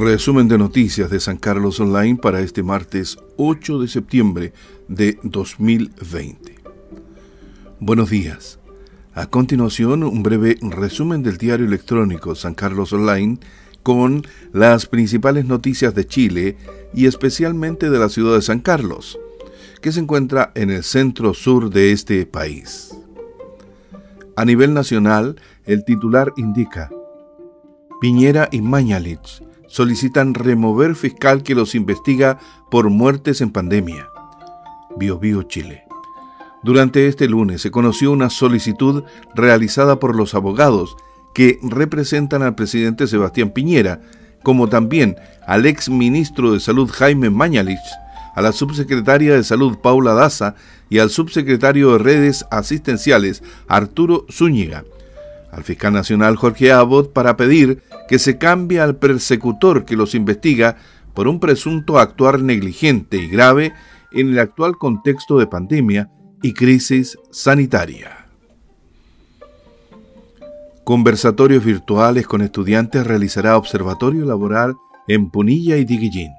Resumen de noticias de San Carlos Online para este martes 8 de septiembre de 2020. Buenos días. A continuación, un breve resumen del diario electrónico San Carlos Online con las principales noticias de Chile y especialmente de la ciudad de San Carlos, que se encuentra en el centro sur de este país. A nivel nacional, el titular indica Piñera y Mañalich solicitan remover fiscal que los investiga por muertes en pandemia. Bio, Bio Chile. Durante este lunes se conoció una solicitud realizada por los abogados que representan al presidente Sebastián Piñera, como también al ex ministro de Salud Jaime Mañalich, a la subsecretaria de Salud Paula Daza y al subsecretario de Redes Asistenciales Arturo Zúñiga, al fiscal nacional Jorge Abbott para pedir que se cambie al persecutor que los investiga por un presunto actuar negligente y grave en el actual contexto de pandemia y crisis sanitaria. Conversatorios virtuales con estudiantes realizará observatorio laboral en Punilla y Diguillín.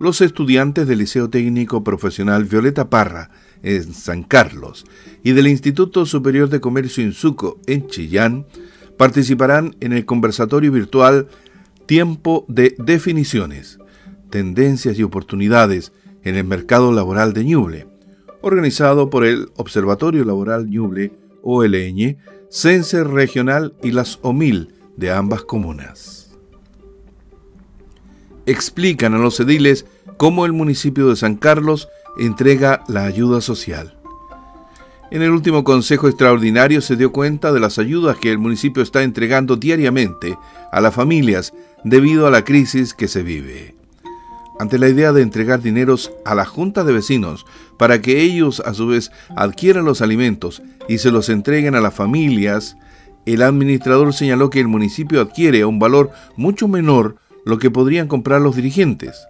Los estudiantes del Liceo Técnico Profesional Violeta Parra en San Carlos y del Instituto Superior de Comercio Insuco en Chillán participarán en el conversatorio virtual Tiempo de Definiciones, Tendencias y Oportunidades en el Mercado Laboral de Ñuble, organizado por el Observatorio Laboral Ñuble, OLN, CENSE Regional y las OMIL de ambas comunas. Explican a los ediles cómo el municipio de San Carlos entrega la ayuda social. En el último Consejo Extraordinario se dio cuenta de las ayudas que el municipio está entregando diariamente a las familias debido a la crisis que se vive. Ante la idea de entregar dineros a la Junta de Vecinos para que ellos a su vez adquieran los alimentos y se los entreguen a las familias, el administrador señaló que el municipio adquiere un valor mucho menor lo que podrían comprar los dirigentes.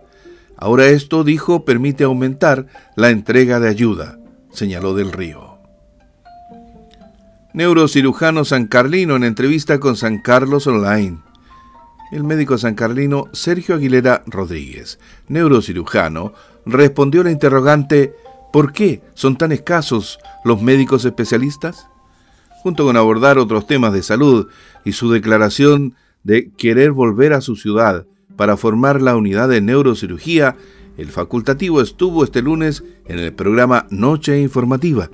Ahora esto, dijo, permite aumentar la entrega de ayuda, señaló del Río. Neurocirujano San Carlino en entrevista con San Carlos Online. El médico San Carlino Sergio Aguilera Rodríguez, neurocirujano, respondió la interrogante ¿por qué son tan escasos los médicos especialistas? Junto con abordar otros temas de salud y su declaración de querer volver a su ciudad para formar la unidad de neurocirugía, el facultativo estuvo este lunes en el programa Noche Informativa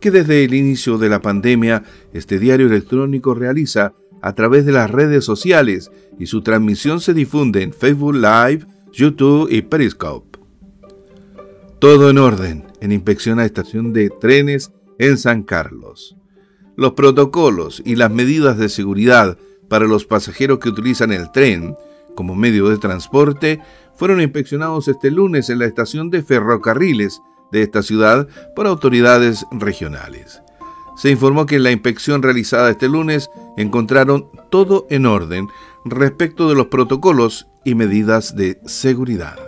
que desde el inicio de la pandemia este diario electrónico realiza a través de las redes sociales y su transmisión se difunde en Facebook Live, YouTube y Periscope. Todo en orden en inspección a estación de trenes en San Carlos. Los protocolos y las medidas de seguridad para los pasajeros que utilizan el tren como medio de transporte fueron inspeccionados este lunes en la estación de ferrocarriles de esta ciudad por autoridades regionales. Se informó que en la inspección realizada este lunes encontraron todo en orden respecto de los protocolos y medidas de seguridad.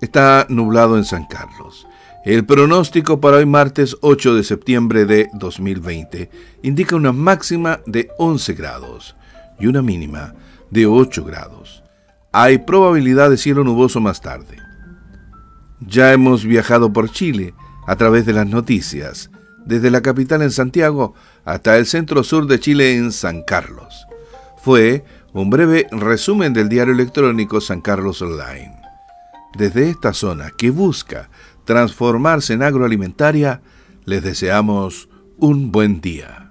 Está nublado en San Carlos. El pronóstico para hoy martes 8 de septiembre de 2020 indica una máxima de 11 grados y una mínima de 8 grados. Hay probabilidad de cielo nuboso más tarde. Ya hemos viajado por Chile a través de las noticias, desde la capital en Santiago hasta el centro sur de Chile en San Carlos. Fue un breve resumen del diario electrónico San Carlos Online. Desde esta zona que busca transformarse en agroalimentaria, les deseamos un buen día.